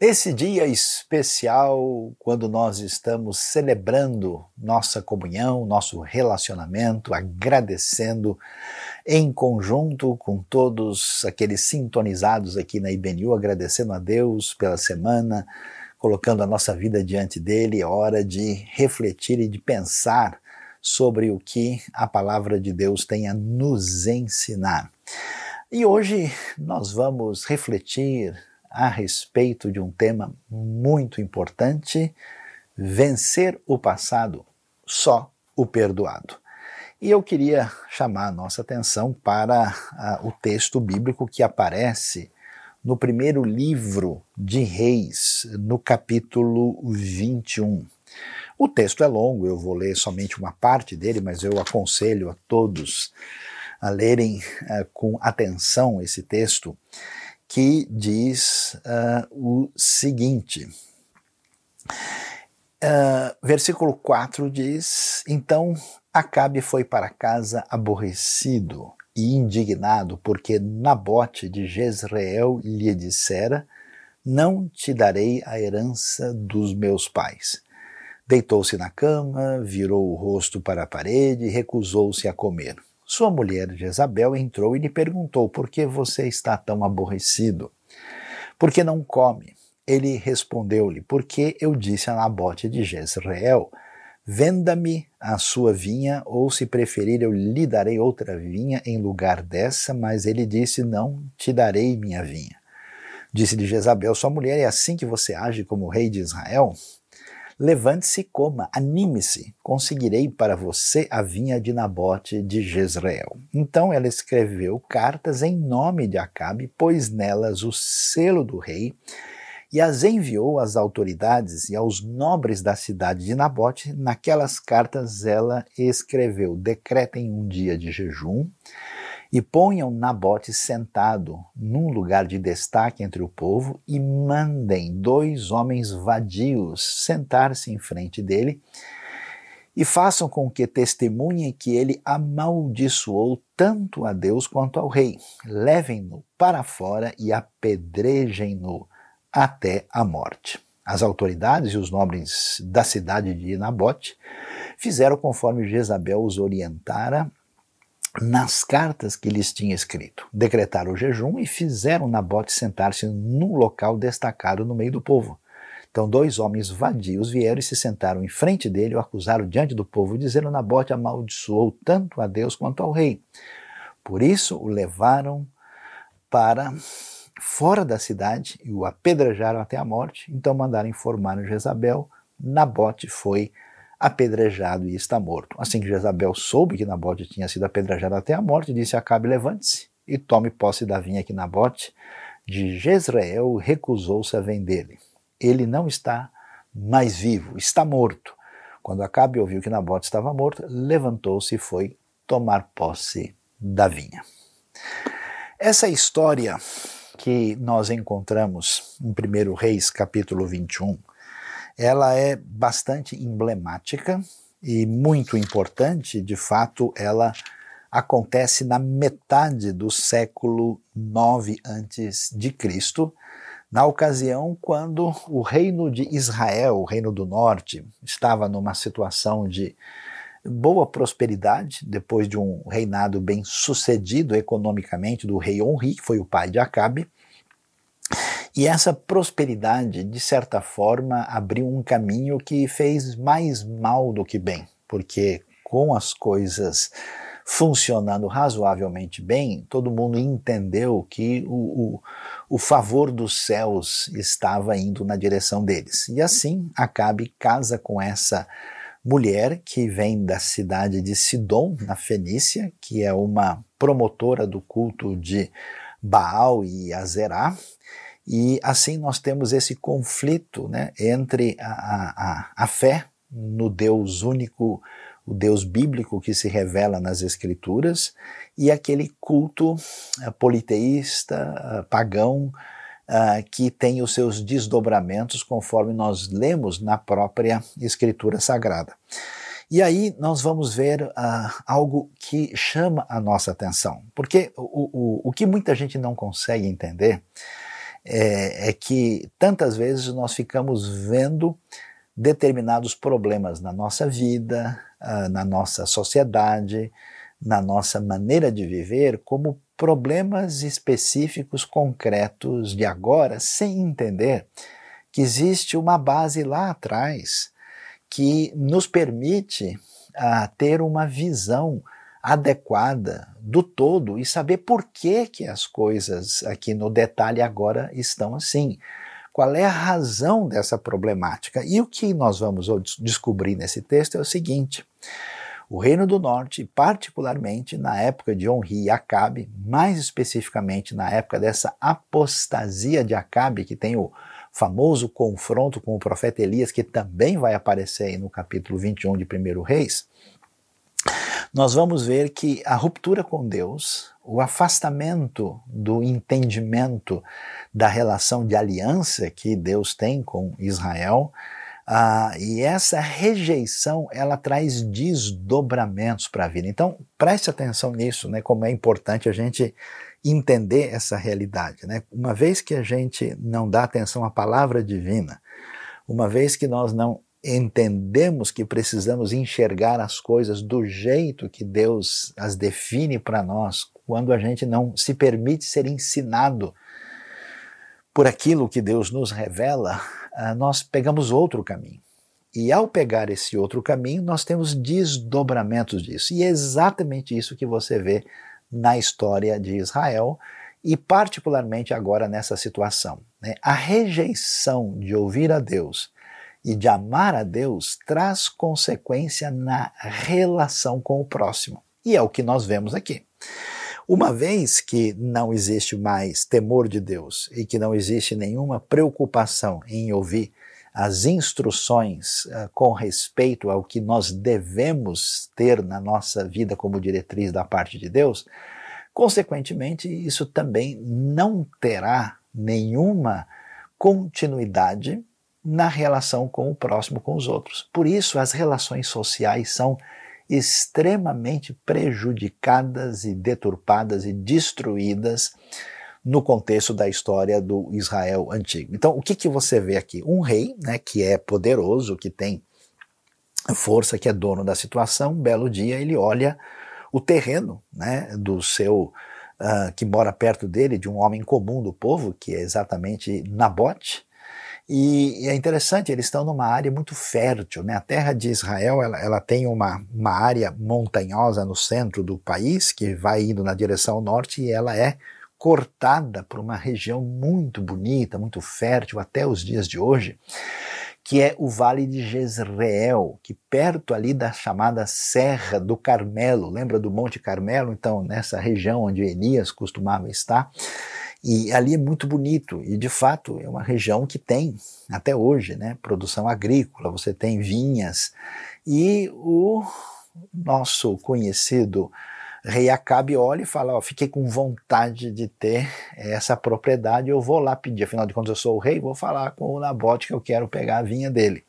Esse dia especial, quando nós estamos celebrando nossa comunhão, nosso relacionamento, agradecendo em conjunto com todos aqueles sintonizados aqui na IBNU, agradecendo a Deus pela semana, colocando a nossa vida diante dele, é hora de refletir e de pensar sobre o que a palavra de Deus tem a nos ensinar. E hoje nós vamos refletir a respeito de um tema muito importante: vencer o passado, só o perdoado. E eu queria chamar a nossa atenção para o texto bíblico que aparece no primeiro livro de Reis, no capítulo 21. O texto é longo, eu vou ler somente uma parte dele, mas eu aconselho a todos a lerem uh, com atenção esse texto que diz uh, o seguinte. Uh, versículo 4 diz: Então Acabe foi para casa aborrecido e indignado, porque Nabote de Jezreel lhe dissera: Não te darei a herança dos meus pais. Deitou-se na cama, virou o rosto para a parede e recusou-se a comer. Sua mulher Jezabel entrou e lhe perguntou: Por que você está tão aborrecido? Por que não come? Ele respondeu-lhe: Porque eu disse a Nabote de Jezreel: Venda-me a sua vinha, ou se preferir, eu lhe darei outra vinha em lugar dessa. Mas ele disse: Não te darei minha vinha. Disse-lhe Jezabel: Sua mulher é assim que você age como rei de Israel? Levante-se e coma, anime-se, conseguirei para você a vinha de Nabote de Jezreel. Então ela escreveu cartas em nome de Acabe, pôs nelas o selo do rei e as enviou às autoridades e aos nobres da cidade de Nabote. Naquelas cartas ela escreveu: decretem um dia de jejum e ponham Nabote sentado num lugar de destaque entre o povo e mandem dois homens vadios sentar-se em frente dele e façam com que testemunhem que ele amaldiçoou tanto a Deus quanto ao rei. Levem-no para fora e apedrejem-no até a morte. As autoridades e os nobres da cidade de Nabote fizeram conforme Jezabel os orientara nas cartas que lhes tinha escrito. Decretaram o jejum e fizeram Nabote sentar-se num local destacado no meio do povo. Então, dois homens vadios vieram e se sentaram em frente dele, o acusaram diante do povo, dizendo: Nabote amaldiçoou tanto a Deus quanto ao rei. Por isso o levaram para fora da cidade e o apedrejaram até a morte. Então mandaram informar Jezabel. Nabote foi apedrejado e está morto. Assim que Jezabel soube que Nabote tinha sido apedrejado até a morte, disse a Acabe, levante-se e tome posse da vinha que Nabote de Jezreel recusou-se a vender-lhe. Ele não está mais vivo, está morto. Quando Acabe ouviu que Nabote estava morto, levantou-se e foi tomar posse da vinha. Essa história que nós encontramos em 1 Reis capítulo 21 ela é bastante emblemática e muito importante, de fato, ela acontece na metade do século 9 antes de Cristo, na ocasião quando o reino de Israel, o reino do norte, estava numa situação de boa prosperidade, depois de um reinado bem sucedido economicamente do rei Onri, que foi o pai de Acabe, e essa prosperidade, de certa forma, abriu um caminho que fez mais mal do que bem, porque com as coisas funcionando razoavelmente bem, todo mundo entendeu que o, o, o, favor dos céus estava indo na direção deles. E assim, Acabe casa com essa mulher que vem da cidade de Sidom, na Fenícia, que é uma promotora do culto de Baal e Azerá, e assim nós temos esse conflito né, entre a, a, a fé no Deus único, o Deus bíblico que se revela nas Escrituras, e aquele culto uh, politeísta, uh, pagão, uh, que tem os seus desdobramentos conforme nós lemos na própria Escritura Sagrada. E aí nós vamos ver algo que chama a nossa atenção, porque o, o, o que muita gente não consegue entender é, é que tantas vezes nós ficamos vendo determinados problemas na nossa vida, uh, na nossa sociedade, na nossa maneira de viver, como problemas específicos, concretos de agora, sem entender que existe uma base lá atrás que nos permite uh, ter uma visão adequada do todo e saber por que, que as coisas aqui no detalhe agora estão assim. Qual é a razão dessa problemática? E o que nós vamos descobrir nesse texto é o seguinte: o Reino do Norte, particularmente na época de Onri e Acabe, mais especificamente na época dessa apostasia de Acabe, que tem o famoso confronto com o profeta Elias, que também vai aparecer aí no capítulo 21 de 1 Reis, nós vamos ver que a ruptura com Deus, o afastamento do entendimento da relação de aliança que Deus tem com Israel, ah, e essa rejeição, ela traz desdobramentos para a vida. Então, preste atenção nisso, né, como é importante a gente entender essa realidade. Né? Uma vez que a gente não dá atenção à palavra divina, uma vez que nós não entendemos que precisamos enxergar as coisas do jeito que Deus as define para nós, quando a gente não se permite ser ensinado por aquilo que Deus nos revela, ah, nós pegamos outro caminho. E ao pegar esse outro caminho, nós temos desdobramentos disso. E é exatamente isso que você vê na história de Israel e, particularmente, agora nessa situação. Né? A rejeição de ouvir a Deus e de amar a Deus traz consequência na relação com o próximo. E é o que nós vemos aqui. Uma vez que não existe mais temor de Deus e que não existe nenhuma preocupação em ouvir as instruções uh, com respeito ao que nós devemos ter na nossa vida como diretriz da parte de Deus, consequentemente, isso também não terá nenhuma continuidade na relação com o próximo, com os outros. Por isso, as relações sociais são extremamente prejudicadas e deturpadas e destruídas no contexto da história do Israel antigo. Então, o que, que você vê aqui? Um rei, né, que é poderoso, que tem força, que é dono da situação, um belo dia ele olha o terreno né, do seu, uh, que mora perto dele, de um homem comum do povo, que é exatamente Nabote, e, é interessante, eles estão numa área muito fértil. Né? A terra de Israel ela, ela tem uma, uma área montanhosa no centro do país, que vai indo na direção norte, e ela é cortada por uma região muito bonita, muito fértil até os dias de hoje, que é o Vale de Jezreel, que perto ali da chamada Serra do Carmelo, lembra do Monte Carmelo? Então, nessa região onde Elias costumava estar, e ali é muito bonito, e de fato é uma região que tem, até hoje, né, produção agrícola, você tem vinhas, e o nosso conhecido rei Acabe olha e fala, ó, fiquei com vontade de ter essa propriedade, eu vou lá pedir, afinal de contas eu sou o rei, vou falar com o Nabote que eu quero pegar a vinha dele.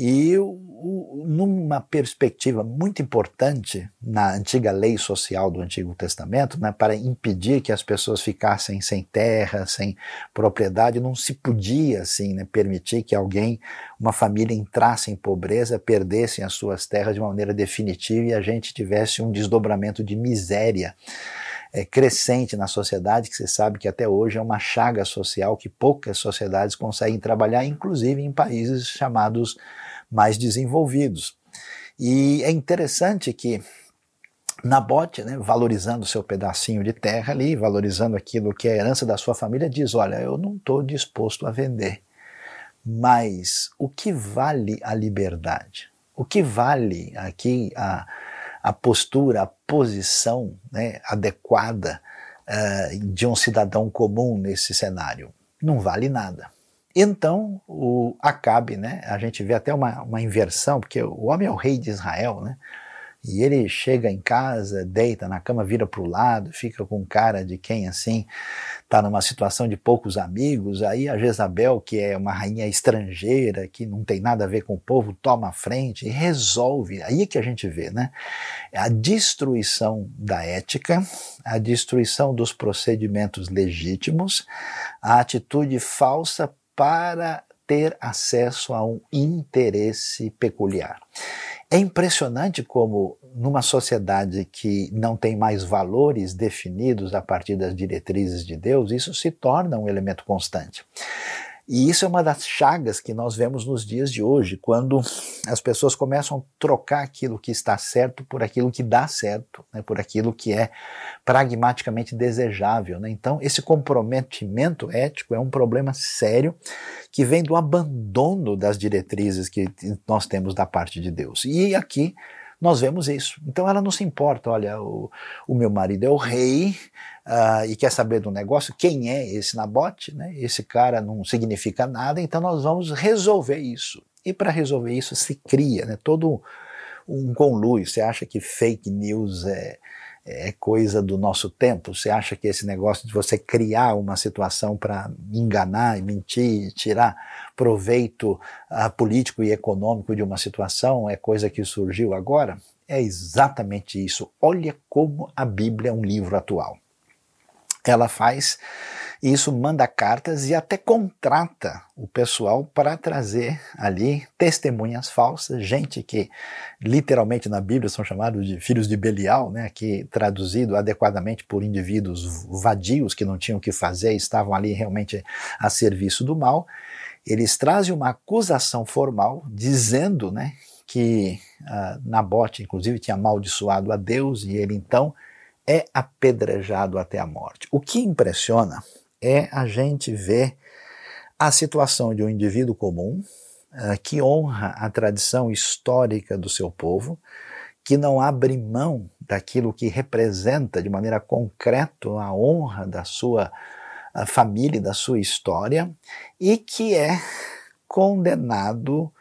E o, numa perspectiva muito importante na antiga lei social do Antigo Testamento, né, para impedir que as pessoas ficassem sem terra, sem propriedade, não se podia assim, né, permitir que alguém, uma família entrasse em pobreza, perdesse as suas terras de uma maneira definitiva e a gente tivesse um desdobramento de miséria é, crescente na sociedade, que você sabe que até hoje é uma chaga social que poucas sociedades conseguem trabalhar, inclusive em países chamados mais desenvolvidos. E é interessante que Nabote, né, valorizando seu pedacinho de terra ali, valorizando aquilo que é a herança da sua família, diz: Olha, eu não estou disposto a vender. Mas o que vale a liberdade? O que vale aqui a, a postura, a posição né, adequada uh, de um cidadão comum nesse cenário? Não vale nada. Então, o Acabe, né, a gente vê até uma, uma inversão, porque o homem é o rei de Israel, né, e ele chega em casa, deita na cama, vira para o lado, fica com cara de quem assim está numa situação de poucos amigos. Aí a Jezabel, que é uma rainha estrangeira, que não tem nada a ver com o povo, toma a frente e resolve. Aí é que a gente vê, né? A destruição da ética, a destruição dos procedimentos legítimos, a atitude falsa para ter acesso a um interesse peculiar. É impressionante como, numa sociedade que não tem mais valores definidos a partir das diretrizes de Deus, isso se torna um elemento constante. E isso é uma das chagas que nós vemos nos dias de hoje, quando as pessoas começam a trocar aquilo que está certo por aquilo que dá certo, né, por aquilo que é pragmaticamente desejável. Né? Então, esse comprometimento ético é um problema sério que vem do abandono das diretrizes que nós temos da parte de Deus. E aqui nós vemos isso. Então ela não se importa, olha, o, o meu marido é o rei uh, e quer saber do negócio, quem é esse Nabote, né? Esse cara não significa nada, então nós vamos resolver isso. E para resolver isso se cria né, todo um conluio. Você acha que fake news é, é coisa do nosso tempo? Você acha que esse negócio de você criar uma situação para enganar, mentir, tirar proveito uh, político e econômico de uma situação é coisa que surgiu agora? É exatamente isso. Olha como a Bíblia é um livro atual. Ela faz isso, manda cartas e até contrata o pessoal para trazer ali testemunhas falsas, gente que literalmente na Bíblia são chamados de filhos de Belial, né, que traduzido adequadamente por indivíduos vadios que não tinham o que fazer, estavam ali realmente a serviço do mal. Eles trazem uma acusação formal dizendo, né, que uh, Nabote, inclusive, tinha amaldiçoado a Deus e ele então é apedrejado até a morte. O que impressiona é a gente ver a situação de um indivíduo comum uh, que honra a tradição histórica do seu povo, que não abre mão daquilo que representa de maneira concreta a honra da sua família, da sua história, e que é condenado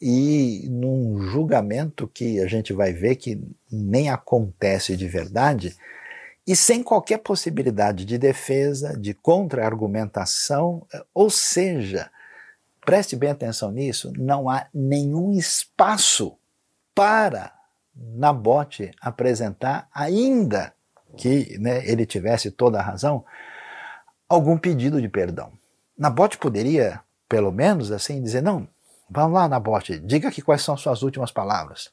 e num julgamento que a gente vai ver que nem acontece de verdade, e sem qualquer possibilidade de defesa, de contra-argumentação, ou seja, preste bem atenção nisso, não há nenhum espaço para Nabote apresentar, ainda que né, ele tivesse toda a razão, algum pedido de perdão. Nabote poderia, pelo menos assim, dizer: não, vamos lá, Nabote, diga aqui quais são suas últimas palavras.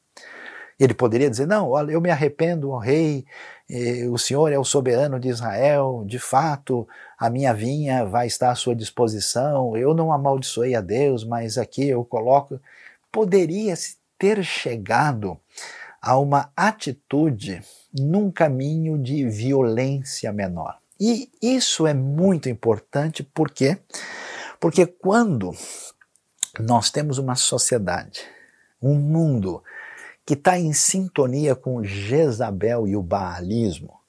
Ele poderia dizer: Não, olha, eu me arrependo, ó rei, o Senhor é o soberano de Israel, de fato, a minha vinha vai estar à sua disposição, eu não amaldiçoei a Deus, mas aqui eu coloco. Poderia ter chegado a uma atitude num caminho de violência menor. E isso é muito importante porque porque quando nós temos uma sociedade, um mundo que está em sintonia com Jezabel e o baalismo,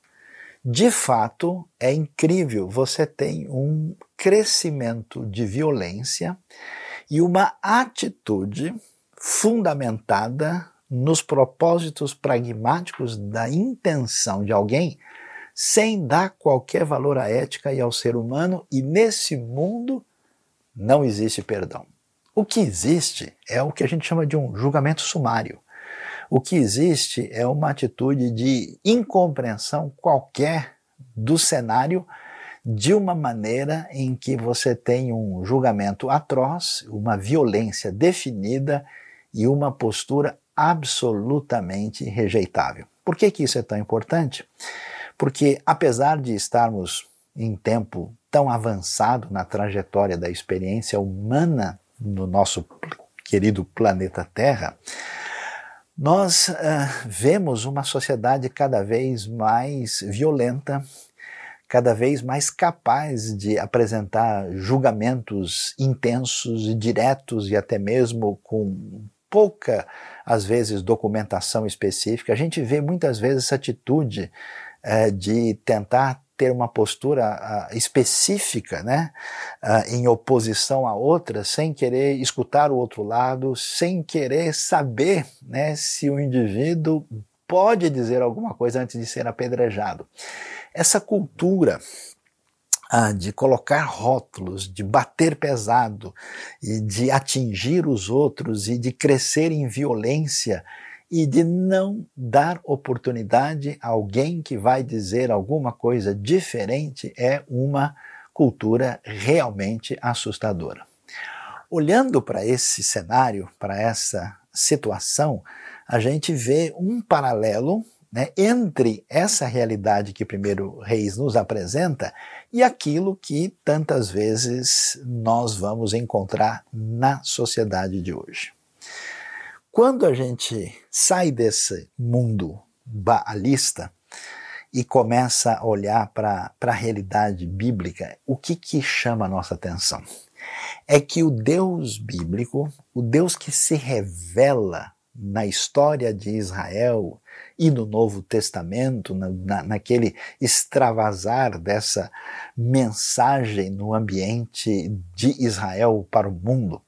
de fato é incrível. Você tem um crescimento de violência e uma atitude fundamentada nos propósitos pragmáticos da intenção de alguém, sem dar qualquer valor à ética e ao ser humano, e nesse mundo não existe perdão. O que existe é o que a gente chama de um julgamento sumário. O que existe é uma atitude de incompreensão qualquer do cenário de uma maneira em que você tem um julgamento atroz, uma violência definida e uma postura absolutamente rejeitável. Por que, que isso é tão importante? Porque, apesar de estarmos em tempo tão avançado na trajetória da experiência humana no nosso querido planeta Terra, nós uh, vemos uma sociedade cada vez mais violenta, cada vez mais capaz de apresentar julgamentos intensos e diretos e até mesmo com pouca, às vezes, documentação específica. A gente vê muitas vezes essa atitude uh, de tentar ter uma postura uh, específica, né, uh, em oposição a outra, sem querer escutar o outro lado, sem querer saber, né, se o indivíduo pode dizer alguma coisa antes de ser apedrejado. Essa cultura ah, de colocar rótulos, de bater pesado e de atingir os outros e de crescer em violência e de não dar oportunidade a alguém que vai dizer alguma coisa diferente é uma cultura realmente assustadora. Olhando para esse cenário, para essa situação, a gente vê um paralelo né, entre essa realidade que primeiro Reis nos apresenta e aquilo que tantas vezes nós vamos encontrar na sociedade de hoje. Quando a gente sai desse mundo baalista e começa a olhar para a realidade bíblica, o que, que chama a nossa atenção? É que o Deus bíblico, o Deus que se revela na história de Israel e no Novo Testamento, na, na, naquele extravasar dessa mensagem no ambiente de Israel para o mundo,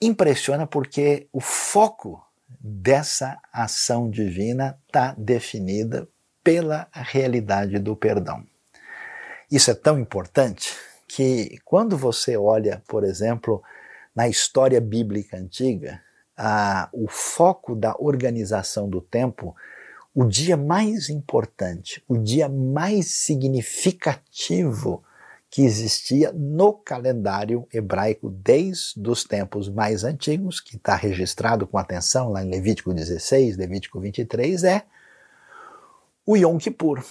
impressiona porque o foco dessa ação divina está definida pela realidade do perdão. Isso é tão importante que quando você olha, por exemplo, na história bíblica antiga, a, o foco da organização do tempo, o dia mais importante, o dia mais significativo que existia no calendário hebraico desde os tempos mais antigos, que está registrado com atenção lá em Levítico 16, Levítico 23, é o Yom Kippur,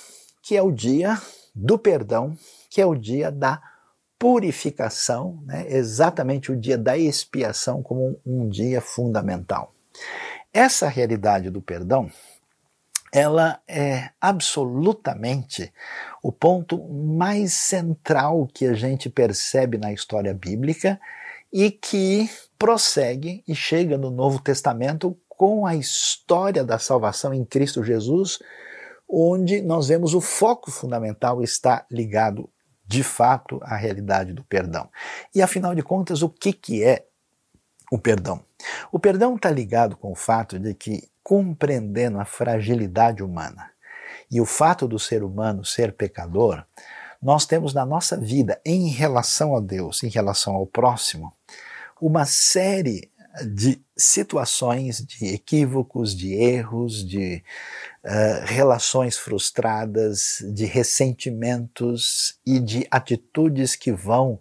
que é o dia do perdão, que é o dia da purificação, né? exatamente o dia da expiação como um, um dia fundamental. Essa realidade do perdão ela é absolutamente o ponto mais central que a gente percebe na história bíblica e que prossegue e chega no Novo Testamento com a história da salvação em Cristo Jesus, onde nós vemos o foco fundamental está ligado de fato à realidade do perdão. E afinal de contas, o que, que é o perdão? O perdão está ligado com o fato de que compreendendo a fragilidade humana e o fato do ser humano ser pecador, nós temos na nossa vida, em relação a Deus, em relação ao próximo, uma série de situações, de equívocos, de erros, de uh, relações frustradas, de ressentimentos e de atitudes que vão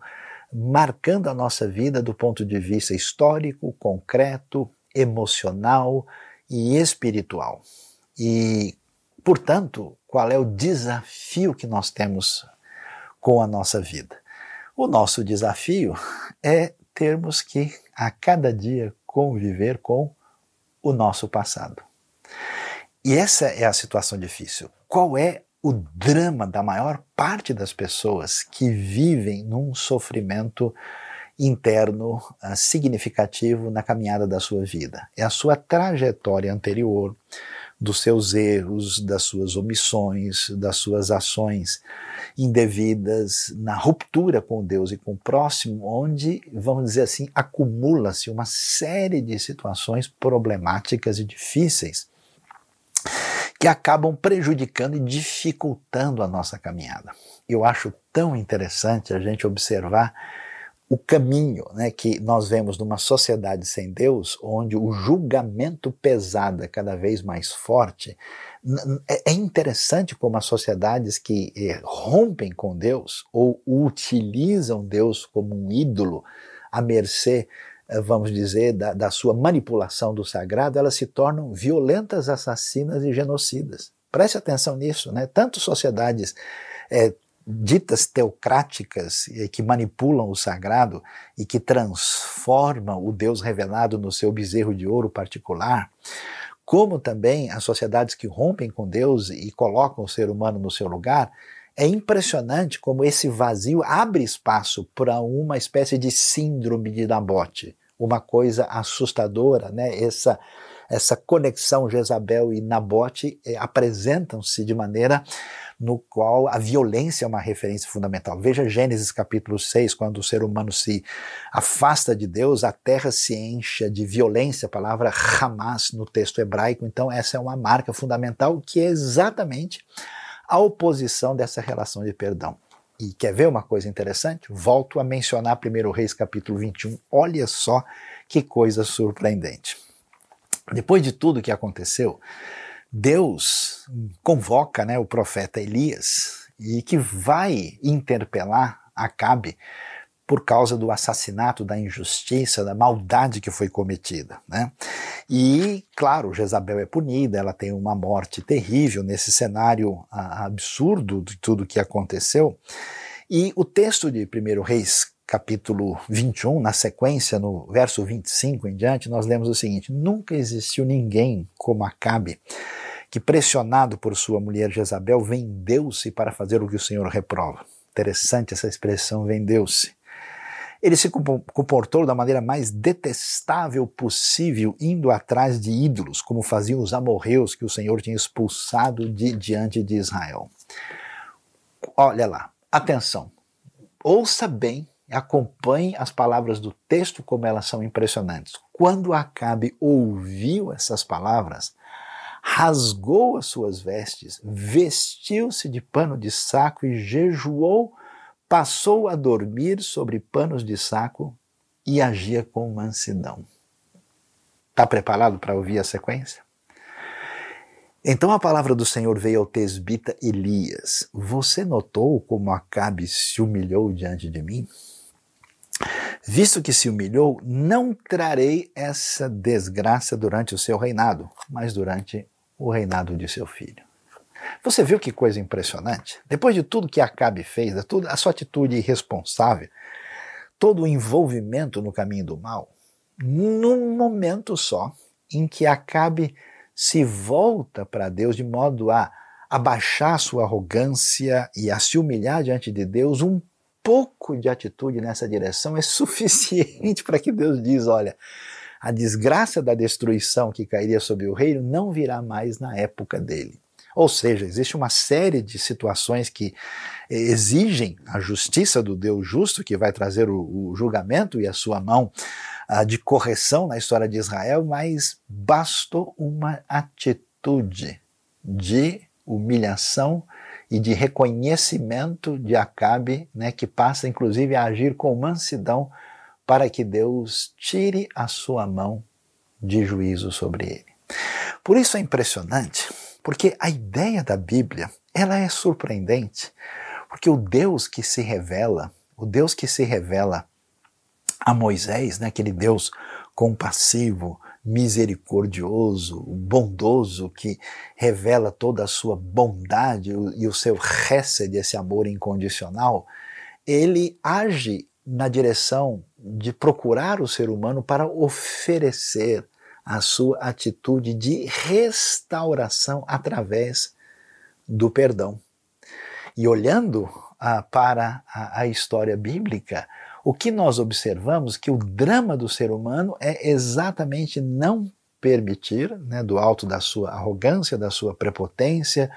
marcando a nossa vida do ponto de vista histórico, concreto, emocional, e espiritual. E, portanto, qual é o desafio que nós temos com a nossa vida? O nosso desafio é termos que, a cada dia, conviver com o nosso passado. E essa é a situação difícil. Qual é o drama da maior parte das pessoas que vivem num sofrimento interno uh, significativo na caminhada da sua vida. É a sua trajetória anterior, dos seus erros, das suas omissões, das suas ações indevidas, na ruptura com Deus e com o próximo, onde, vamos dizer assim, acumula-se uma série de situações problemáticas e difíceis que acabam prejudicando e dificultando a nossa caminhada. Eu acho tão interessante a gente observar o caminho né, que nós vemos numa sociedade sem Deus, onde o julgamento pesado é cada vez mais forte, é, é interessante como as sociedades que eh, rompem com Deus ou utilizam Deus como um ídolo à mercê, eh, vamos dizer, da, da sua manipulação do sagrado, elas se tornam violentas, assassinas e genocidas. Preste atenção nisso, né? Tanto sociedades é, ditas teocráticas que manipulam o sagrado e que transformam o Deus revelado no seu bezerro de ouro particular, como também as sociedades que rompem com Deus e colocam o ser humano no seu lugar, é impressionante como esse vazio abre espaço para uma espécie de síndrome de Nabote, uma coisa assustadora, né? Essa essa conexão Jezabel e Nabote eh, apresentam-se de maneira no qual a violência é uma referência fundamental. Veja Gênesis capítulo 6, quando o ser humano se afasta de Deus, a terra se enche de violência, a palavra Hamas no texto hebraico. Então, essa é uma marca fundamental que é exatamente a oposição dessa relação de perdão. E quer ver uma coisa interessante? Volto a mencionar 1 Reis capítulo 21. Olha só que coisa surpreendente. Depois de tudo que aconteceu, Deus convoca né, o profeta Elias e que vai interpelar Acabe por causa do assassinato, da injustiça, da maldade que foi cometida. Né? E, claro, Jezabel é punida, ela tem uma morte terrível nesse cenário absurdo de tudo que aconteceu. E o texto de 1 Reis, capítulo 21, na sequência, no verso 25 em diante, nós lemos o seguinte: Nunca existiu ninguém como Acabe, que pressionado por sua mulher Jezabel, vendeu-se para fazer o que o Senhor reprova. Interessante essa expressão, vendeu-se. Ele se comportou da maneira mais detestável possível, indo atrás de ídolos, como faziam os amorreus que o Senhor tinha expulsado de diante de Israel. Olha lá, atenção. Ouça bem, acompanhe as palavras do texto como elas são impressionantes. Quando Acabe ouviu essas palavras, rasgou as suas vestes, vestiu-se de pano de saco e jejuou passou a dormir sobre panos de saco e agia com mansidão. Está preparado para ouvir a sequência? Então a palavra do Senhor veio ao tesbita Elias: Você notou como Acabe se humilhou diante de mim? Visto que se humilhou, não trarei essa desgraça durante o seu reinado, mas durante o reinado de seu filho. Você viu que coisa impressionante? Depois de tudo que Acabe fez, a sua atitude irresponsável, todo o envolvimento no caminho do mal, num momento só em que Acabe se volta para Deus de modo a abaixar sua arrogância e a se humilhar diante de Deus, um pouco de atitude nessa direção é suficiente para que Deus diz, olha, a desgraça da destruição que cairia sobre o reino não virá mais na época dele. Ou seja, existe uma série de situações que exigem a justiça do Deus justo, que vai trazer o, o julgamento e a sua mão uh, de correção na história de Israel, mas bastou uma atitude de humilhação e de reconhecimento de Acabe, né, que passa inclusive a agir com mansidão para que Deus tire a sua mão de juízo sobre ele. Por isso é impressionante porque a ideia da Bíblia, ela é surpreendente, porque o Deus que se revela, o Deus que se revela a Moisés, né, aquele Deus compassivo, misericordioso, bondoso, que revela toda a sua bondade e o seu récede, esse amor incondicional, ele age na direção de procurar o ser humano para oferecer a sua atitude de restauração através do perdão. E olhando ah, para a, a história bíblica, o que nós observamos que o drama do ser humano é exatamente não permitir, né, do alto da sua arrogância, da sua prepotência,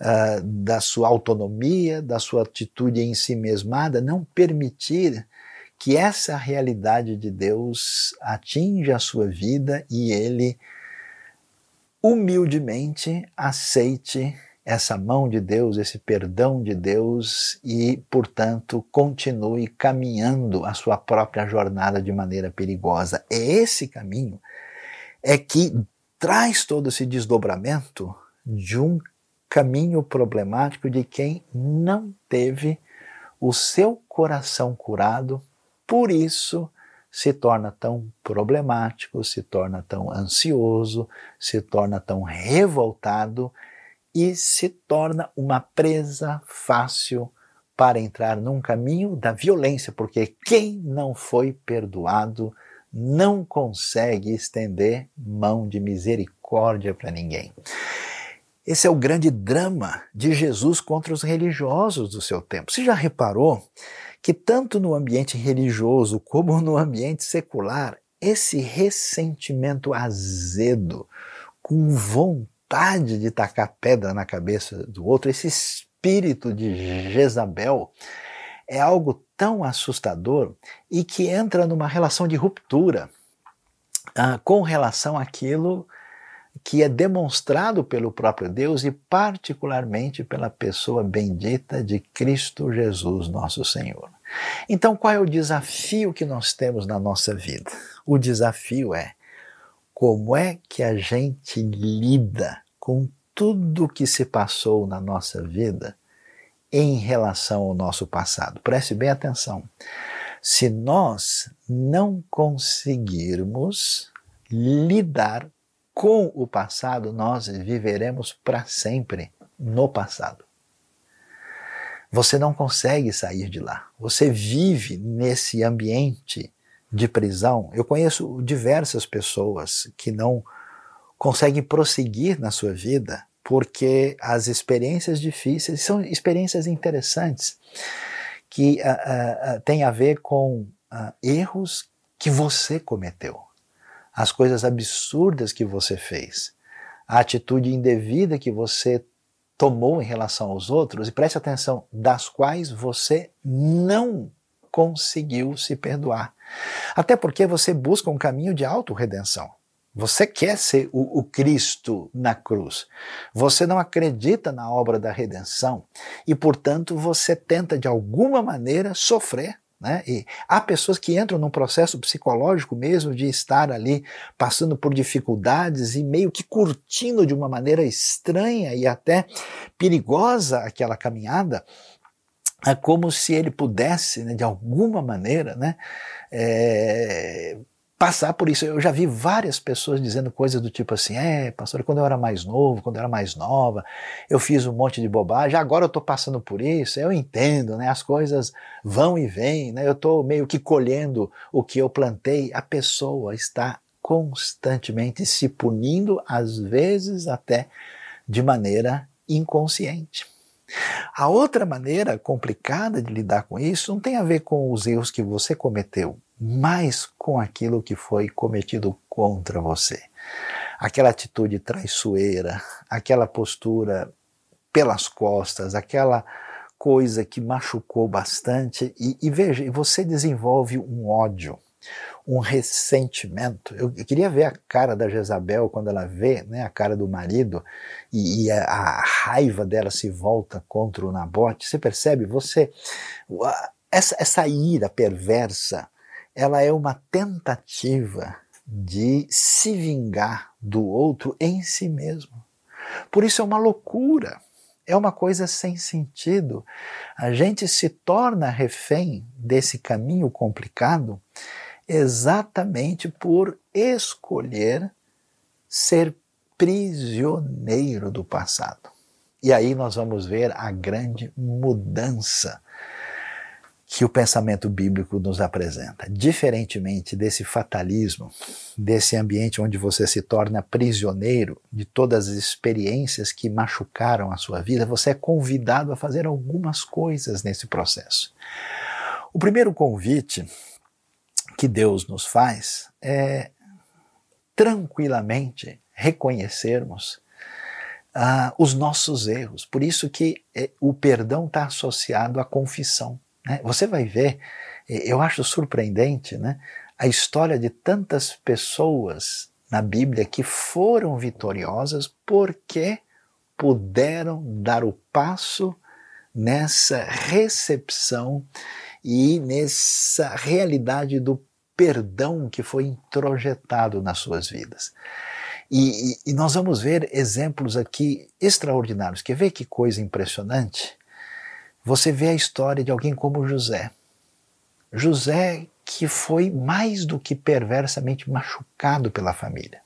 uh, da sua autonomia, da sua atitude em si mesmada, não permitir que essa realidade de Deus atinja a sua vida e ele humildemente aceite essa mão de Deus, esse perdão de Deus e, portanto, continue caminhando a sua própria jornada de maneira perigosa. É esse caminho é que traz todo esse desdobramento de um caminho problemático de quem não teve o seu coração curado por isso se torna tão problemático, se torna tão ansioso, se torna tão revoltado e se torna uma presa fácil para entrar num caminho da violência, porque quem não foi perdoado não consegue estender mão de misericórdia para ninguém. Esse é o grande drama de Jesus contra os religiosos do seu tempo. Você já reparou que tanto no ambiente religioso como no ambiente secular, esse ressentimento azedo, com vontade de tacar pedra na cabeça do outro, esse espírito de Jezabel é algo tão assustador e que entra numa relação de ruptura ah, com relação àquilo que é demonstrado pelo próprio Deus e, particularmente, pela pessoa bendita de Cristo Jesus, nosso Senhor. Então, qual é o desafio que nós temos na nossa vida? O desafio é como é que a gente lida com tudo que se passou na nossa vida em relação ao nosso passado. Preste bem atenção. Se nós não conseguirmos lidar com o passado, nós viveremos para sempre no passado. Você não consegue sair de lá. Você vive nesse ambiente de prisão. Eu conheço diversas pessoas que não conseguem prosseguir na sua vida porque as experiências difíceis são experiências interessantes que uh, uh, têm a ver com uh, erros que você cometeu as coisas absurdas que você fez, a atitude indevida que você tomou em relação aos outros, e preste atenção, das quais você não conseguiu se perdoar. Até porque você busca um caminho de autorredenção. Você quer ser o, o, Cristo na cruz. Você não acredita na obra da redenção e, portanto, você tenta de alguma maneira sofrer né? E há pessoas que entram num processo psicológico mesmo de estar ali passando por dificuldades e meio que curtindo de uma maneira estranha e até perigosa aquela caminhada, é como se ele pudesse, né, de alguma maneira, né, é, passar por isso. Eu já vi várias pessoas dizendo coisas do tipo assim: é, pastor, quando eu era mais novo, quando eu era mais nova, eu fiz um monte de bobagem, agora eu estou passando por isso, eu entendo, né? As coisas vão e vêm, né? Eu estou meio que colhendo o que eu plantei. A pessoa está constantemente se punindo, às vezes até de maneira inconsciente. A outra maneira complicada de lidar com isso não tem a ver com os erros que você cometeu, mais com aquilo que foi cometido contra você. Aquela atitude traiçoeira, aquela postura pelas costas, aquela coisa que machucou bastante. E, e veja, você desenvolve um ódio, um ressentimento. Eu, queria ver a cara da Jezabel quando ela vê né, a cara do marido e, e a, a, raiva dela se volta contra o Nabote. Você percebe? Você essa, essa ira perversa ela é uma tentativa de se vingar do outro em si mesmo. Por isso é uma loucura, é uma coisa sem sentido. A gente se torna refém desse caminho complicado exatamente por escolher ser prisioneiro do passado. E aí nós vamos ver a grande mudança que o pensamento bíblico nos apresenta. Diferentemente desse fatalismo, desse ambiente onde você se torna prisioneiro de todas as experiências que machucaram a sua vida, você é convidado a fazer algumas coisas nesse processo. O primeiro convite que Deus nos faz é tranquilamente reconhecermos uh, os nossos erros. Por isso que eh, o perdão está associado à confissão. Né? Você vai ver, eu acho surpreendente, né? a história de tantas pessoas na Bíblia que foram vitoriosas porque puderam dar o passo nessa recepção e nessa realidade do perdão que foi introjetado nas suas vidas. E, e, e, nós vamos ver exemplos aqui extraordinários. Quer ver que coisa impressionante? você vê a história de alguém como José. José que foi mais do que perversamente machucado pela família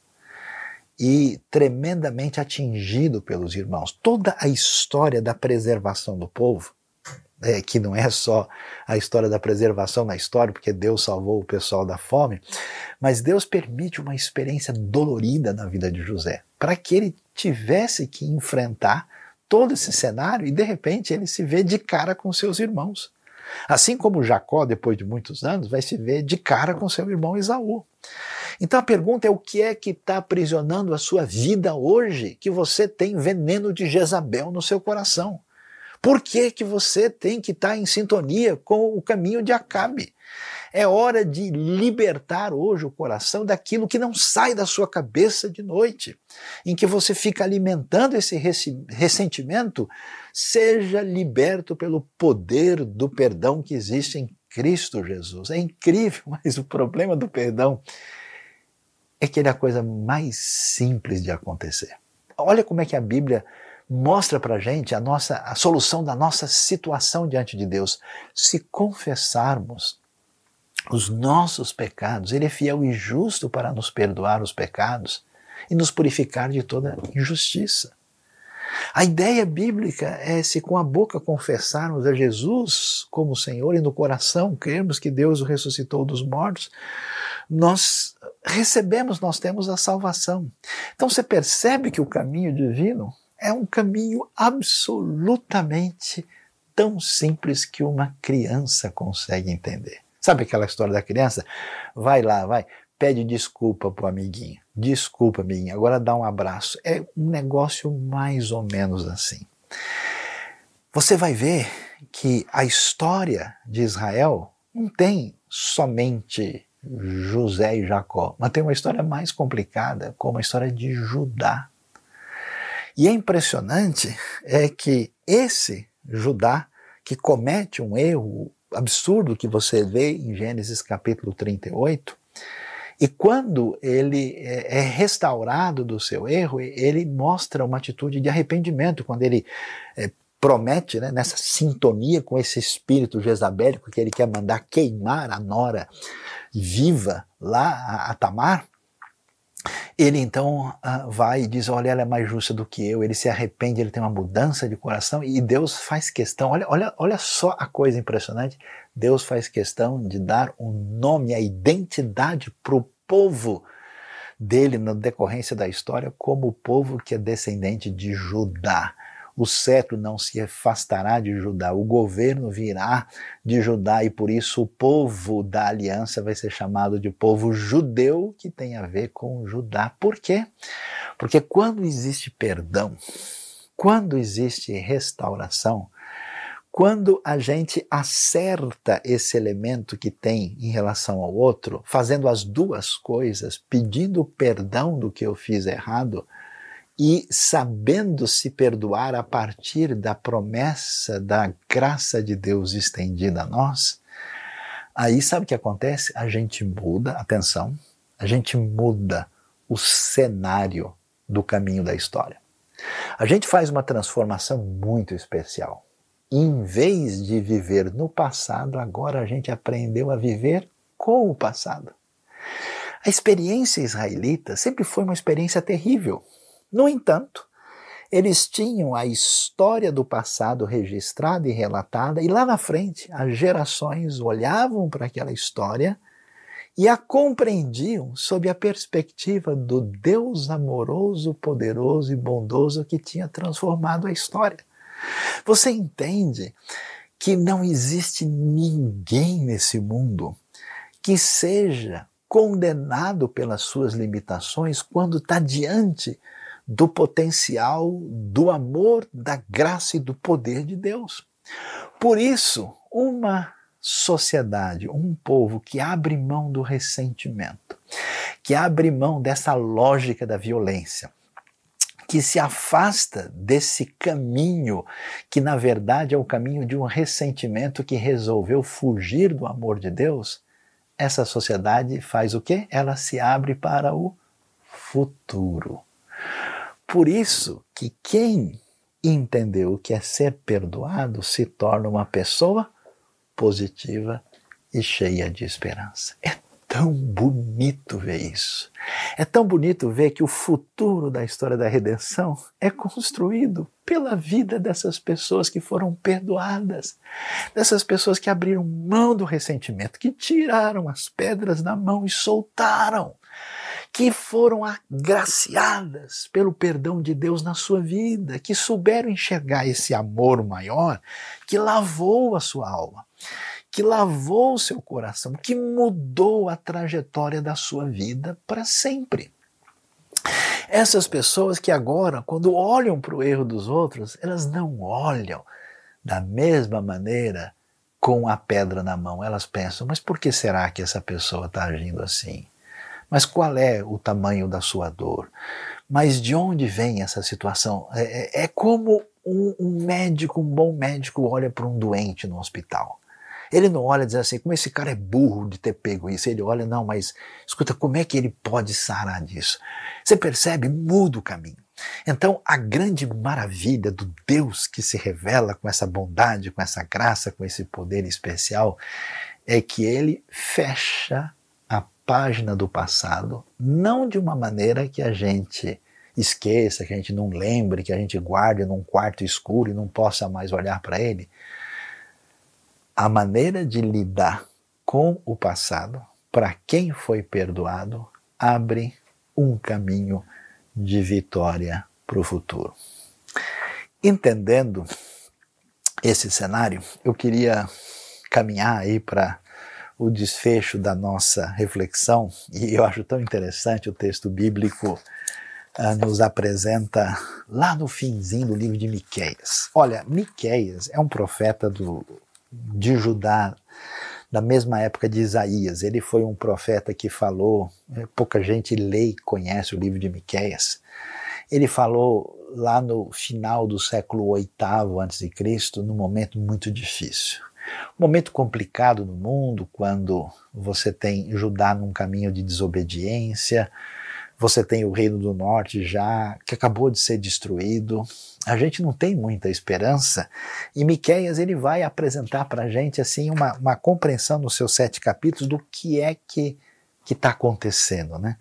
e tremendamente atingido pelos irmãos. Toda a história da preservação do povo, é, que não é só a história da preservação na história, porque Deus salvou o pessoal da fome, mas Deus permite uma experiência dolorida na vida de José, para que ele tivesse que enfrentar todo esse cenário e de repente ele se vê de cara com seus irmãos. Assim como Jacó, depois de muitos anos, vai se ver de cara com seu irmão Esaú. Então a pergunta é: o que é que está aprisionando a sua vida hoje que você tem veneno de Jezabel no seu coração? Por que, que você tem que estar em sintonia com o caminho de Acabe? É hora de libertar hoje o coração daquilo que não sai da sua cabeça de noite, em que você fica alimentando esse ressentimento. Seja liberto pelo poder do perdão que existe em Cristo Jesus. É incrível, mas o problema do perdão é que ele é a coisa mais simples de acontecer. Olha como é que a Bíblia mostra para gente a nossa a solução da nossa situação diante de Deus. Se confessarmos os nossos pecados. Ele é fiel e justo para nos perdoar os pecados e nos purificar de toda injustiça. A ideia bíblica é se com a boca confessarmos a Jesus como Senhor e no coração crermos que Deus o ressuscitou dos mortos, nós recebemos, nós temos a salvação. Então você percebe que o caminho divino é um caminho absolutamente tão simples que uma criança consegue entender. Sabe aquela história da criança? Vai lá, vai, pede desculpa pro amiguinho. Desculpa, amiguinho, agora dá um abraço. É um negócio mais ou menos assim. Você vai ver que a história de Israel não tem somente José e Jacó, mas tem uma história mais complicada, como a história de Judá. E é impressionante é que esse Judá que comete um erro absurdo que você vê em Gênesis capítulo 38. E quando ele é, é restaurado do seu erro, ele mostra uma atitude de arrependimento, quando ele é, promete, né, nessa sintonia com esse espírito jezabélico que ele quer mandar queimar a nora viva lá, a Tamar, ele então uh, vai e diz: Olha, ela é mais justa do que eu. Ele se arrepende, ele tem uma mudança de coração e Deus faz questão. Olha, olha, olha só a coisa impressionante. Deus faz questão de dar um nome, a identidade para o povo dele na decorrência da história, como o povo que é descendente de Judá o cetro não se afastará de Judá, o governo virá de Judá e por isso o povo da aliança vai ser chamado de povo judeu, que tem a ver com Judá. Por quê? Porque quando existe perdão, quando existe restauração, quando a gente acerta esse elemento que tem em relação ao outro, fazendo as duas coisas, pedindo perdão do que eu fiz errado, e sabendo se perdoar a partir da promessa da graça de Deus estendida a nós, aí sabe o que acontece? A gente muda, atenção, a gente muda o cenário do caminho da história. A gente faz uma transformação muito especial. Em vez de viver no passado, agora a gente aprendeu a viver com o passado. A experiência israelita sempre foi uma experiência terrível. No entanto, eles tinham a história do passado registrada e relatada, e lá na frente as gerações olhavam para aquela história e a compreendiam sob a perspectiva do Deus amoroso, poderoso e bondoso que tinha transformado a história. Você entende que não existe ninguém nesse mundo que seja condenado pelas suas limitações quando está diante do potencial, do amor, da graça e do poder de Deus. Por isso, uma sociedade, um povo que abre mão do ressentimento, que abre mão dessa lógica da violência, que se afasta desse caminho que na verdade é o caminho de um ressentimento que resolveu fugir do amor de Deus, essa sociedade faz o quê? Ela se abre para o futuro. Por isso que quem entendeu o que é ser perdoado se torna uma pessoa positiva e cheia de esperança. É tão bonito ver isso. É tão bonito ver que o futuro da história da redenção é construído pela vida dessas pessoas que foram perdoadas, dessas pessoas que abriram mão do ressentimento, que tiraram as pedras da mão e soltaram que foram agraciadas pelo perdão de Deus na sua vida, que souberam enxergar esse amor maior que lavou a sua alma, que lavou o seu coração, que mudou a trajetória da sua vida para sempre. Essas pessoas que agora, quando olham para o erro dos outros, elas não olham da mesma maneira com a pedra na mão. Elas pensam, mas por que será que essa pessoa está agindo assim? Mas qual é o tamanho da sua dor? Mas de onde vem essa situação? É, é, é como um, um médico, um bom médico, olha para um doente no hospital. Ele não olha e diz assim, como esse cara é burro de ter pego isso. Ele olha, não, mas escuta, como é que ele pode sarar disso? Você percebe? Muda o caminho. Então, a grande maravilha do Deus que se revela com essa bondade, com essa graça, com esse poder especial, é que ele fecha página do passado, não de uma maneira que a gente esqueça, que a gente não lembre, que a gente guarde num quarto escuro e não possa mais olhar para ele. A maneira de lidar com o passado, para quem foi perdoado, abre um caminho de vitória para o futuro. Entendendo esse cenário, eu queria caminhar aí para o desfecho da nossa reflexão, e eu acho tão interessante o texto bíblico uh, nos apresenta lá no finzinho do livro de Miqueias. Olha, Miqueias é um profeta do, de Judá da mesma época de Isaías. Ele foi um profeta que falou, é, pouca gente lê e conhece o livro de Miqueias. Ele falou lá no final do século VIII a.C., num momento muito difícil. Momento complicado no mundo, quando você tem Judá num caminho de desobediência, você tem o Reino do Norte já que acabou de ser destruído. A gente não tem muita esperança. E Miqueias ele vai apresentar para a gente assim uma, uma compreensão nos seus sete capítulos do que é que está acontecendo, né?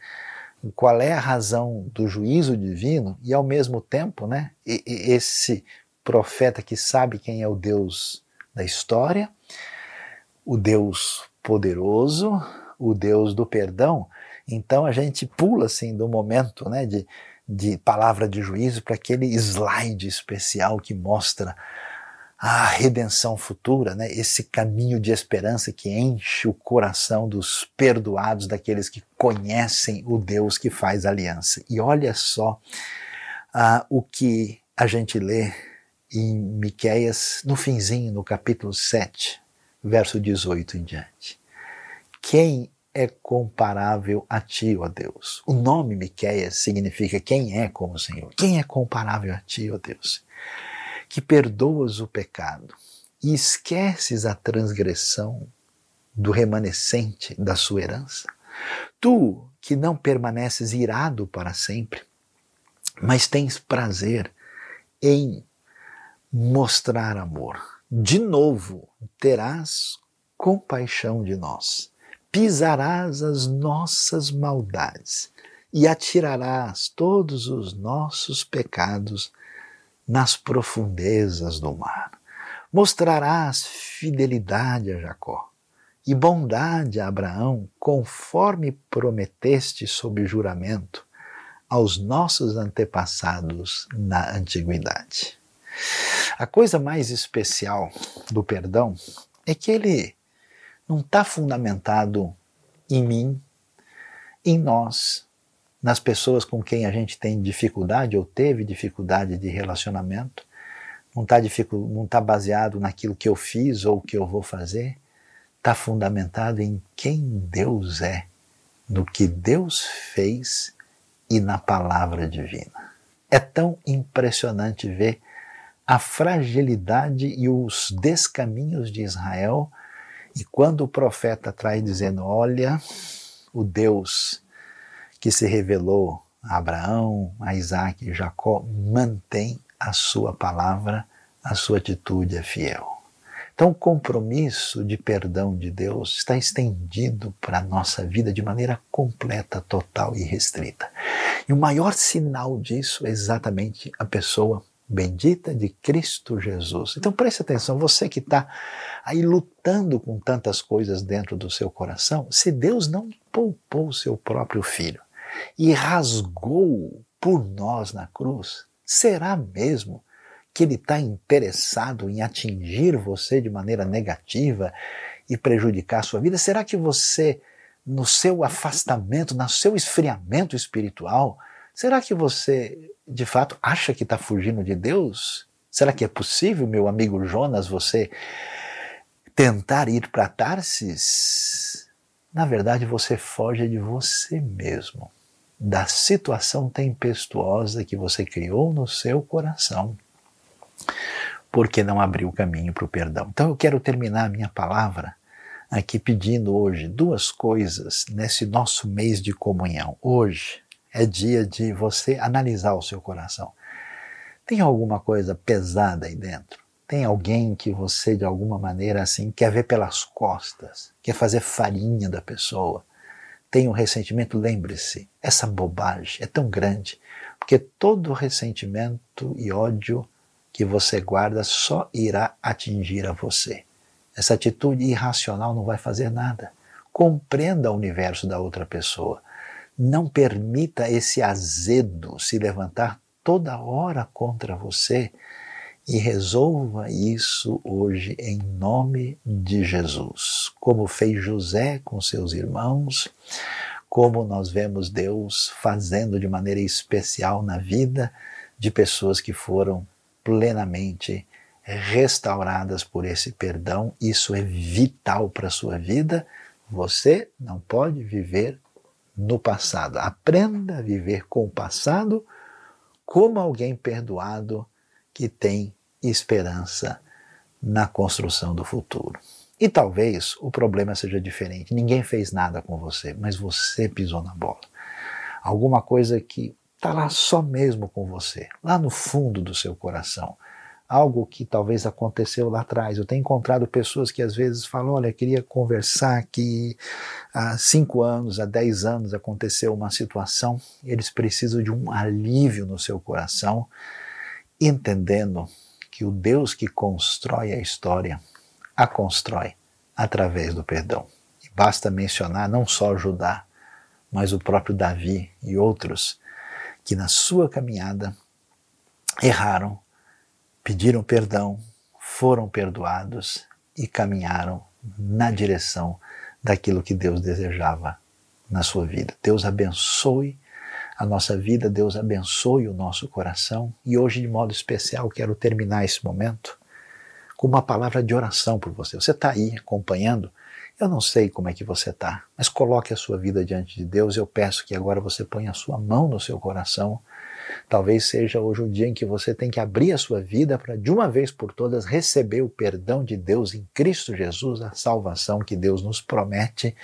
Qual é a razão do juízo divino e ao mesmo tempo, né? Esse profeta que sabe quem é o Deus da história, o Deus poderoso, o Deus do perdão, então a gente pula assim do momento né, de, de palavra de juízo para aquele slide especial que mostra a redenção futura, né? esse caminho de esperança que enche o coração dos perdoados, daqueles que conhecem o Deus que faz aliança. E olha só uh, o que a gente lê em Miqueias, no finzinho, no capítulo 7, verso 18 em diante. Quem é comparável a ti, ó Deus. O nome Miqueias significa quem é como o Senhor. Quem é comparável a ti, ó Deus? Que perdoas o pecado e esqueces a transgressão do remanescente da sua herança. Tu que não permaneces irado para sempre, mas tens prazer em mostrar amor. De novo terás compaixão de nós pisarás as nossas maldades e atirarás todos os nossos pecados nas profundezas do mar. Mostrarás fidelidade a Jacó e bondade a Abraão, conforme prometeste sob juramento aos nossos antepassados na antiguidade. A coisa mais especial do perdão é que ele não está fundamentado em mim, em nós, nas pessoas com quem a gente tem dificuldade ou teve dificuldade de relacionamento, não está tá baseado naquilo que eu fiz ou que eu vou fazer, está fundamentado em quem Deus é, no que Deus fez e na palavra divina. É tão impressionante ver a fragilidade e os descaminhos de Israel e quando o profeta traz dizendo: Olha, o Deus que se revelou a Abraão, a Isaac e Jacó mantém a sua palavra, a sua atitude é fiel. Então, o compromisso de perdão de Deus está estendido para a nossa vida de maneira completa, total e restrita. E o maior sinal disso é exatamente a pessoa bendita de Cristo Jesus. Então preste atenção, você que está aí lutando com tantas coisas dentro do seu coração, se Deus não poupou o seu próprio filho e rasgou por nós na cruz, será mesmo que ele está interessado em atingir você de maneira negativa e prejudicar a sua vida? Será que você, no seu afastamento, no seu esfriamento espiritual, será que você de fato acha que está fugindo de Deus Será que é possível, meu amigo Jonas, você tentar ir para Tarsis? Na verdade, você foge de você mesmo, da situação tempestuosa que você criou no seu coração, porque não abriu caminho para o perdão. Então eu quero terminar a minha palavra aqui pedindo hoje duas coisas nesse nosso mês de comunhão. Hoje é dia de você analisar o seu coração. Tem alguma coisa pesada aí dentro? Tem alguém que você de alguma maneira assim quer ver pelas costas, quer fazer farinha da pessoa? Tem um ressentimento? Lembre-se, essa bobagem é tão grande, porque todo ressentimento e ódio que você guarda só irá atingir a você. Essa atitude irracional não vai fazer nada. Compreenda o universo da outra pessoa. Não permita esse azedo se levantar toda hora contra você e resolva isso hoje em nome de Jesus. Como fez José com seus irmãos, como nós vemos Deus fazendo de maneira especial na vida de pessoas que foram plenamente restauradas por esse perdão. Isso é vital para a sua vida. Você não pode viver no passado. Aprenda a viver com o passado como alguém perdoado que tem esperança na construção do futuro. E talvez o problema seja diferente. Ninguém fez nada com você, mas você pisou na bola. Alguma coisa que está lá só mesmo com você, lá no fundo do seu coração algo que talvez aconteceu lá atrás. Eu tenho encontrado pessoas que às vezes falam: Olha, queria conversar que há cinco anos, há dez anos aconteceu uma situação, eles precisam de um alívio no seu coração, entendendo que o Deus que constrói a história a constrói através do perdão. E basta mencionar não só Judá, mas o próprio Davi e outros que na sua caminhada erraram pediram perdão, foram perdoados e caminharam na direção daquilo que Deus desejava na sua vida. Deus abençoe a nossa vida, Deus abençoe o nosso coração e hoje, de modo especial, quero terminar esse momento com uma palavra de oração por você. Você está aí acompanhando? Eu não sei como é que você está, mas coloque a sua vida diante de Deus. Eu peço que agora você ponha a sua mão no seu coração Talvez seja hoje o dia em que você tem que abrir a sua vida para, de uma vez por todas, receber o perdão de Deus em Cristo Jesus, a salvação que Deus nos promete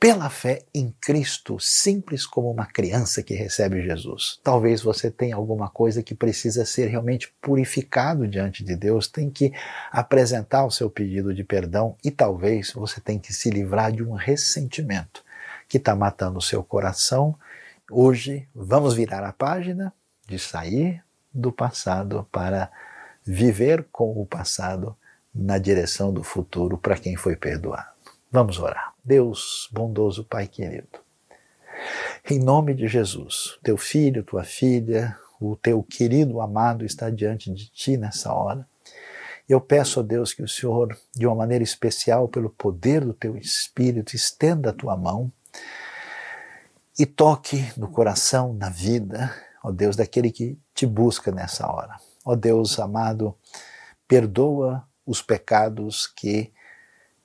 pela fé em Cristo, simples como uma criança que recebe Jesus. Talvez você tenha alguma coisa que precisa ser realmente purificado diante de Deus, tem que apresentar o seu pedido de perdão e talvez você tenha que se livrar de um ressentimento que está matando o seu coração Hoje vamos virar a página de sair do passado para viver com o passado na direção do futuro para quem foi perdoado. Vamos orar. Deus, bondoso Pai querido, em nome de Jesus, teu filho, tua filha, o teu querido amado está diante de ti nessa hora. Eu peço a Deus que o Senhor, de uma maneira especial, pelo poder do teu Espírito, estenda a tua mão e toque no coração, na vida, ó Deus, daquele que te busca nessa hora. Ó Deus amado, perdoa os pecados que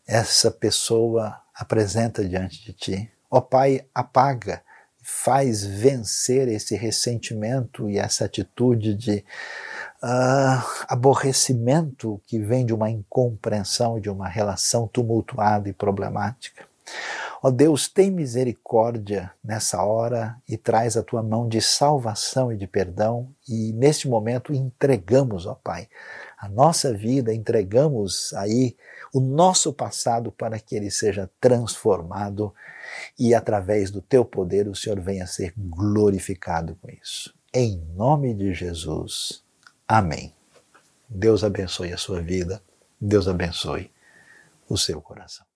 essa pessoa apresenta diante de ti. Ó Pai, apaga, faz vencer esse ressentimento e essa atitude de uh, aborrecimento que vem de uma incompreensão, de uma relação tumultuada e problemática. Ó Deus, tem misericórdia nessa hora e traz a tua mão de salvação e de perdão, e neste momento entregamos, ó Pai, a nossa vida, entregamos aí o nosso passado para que ele seja transformado e através do teu poder o Senhor venha a ser glorificado com isso. Em nome de Jesus. Amém. Deus abençoe a sua vida, Deus abençoe o seu coração.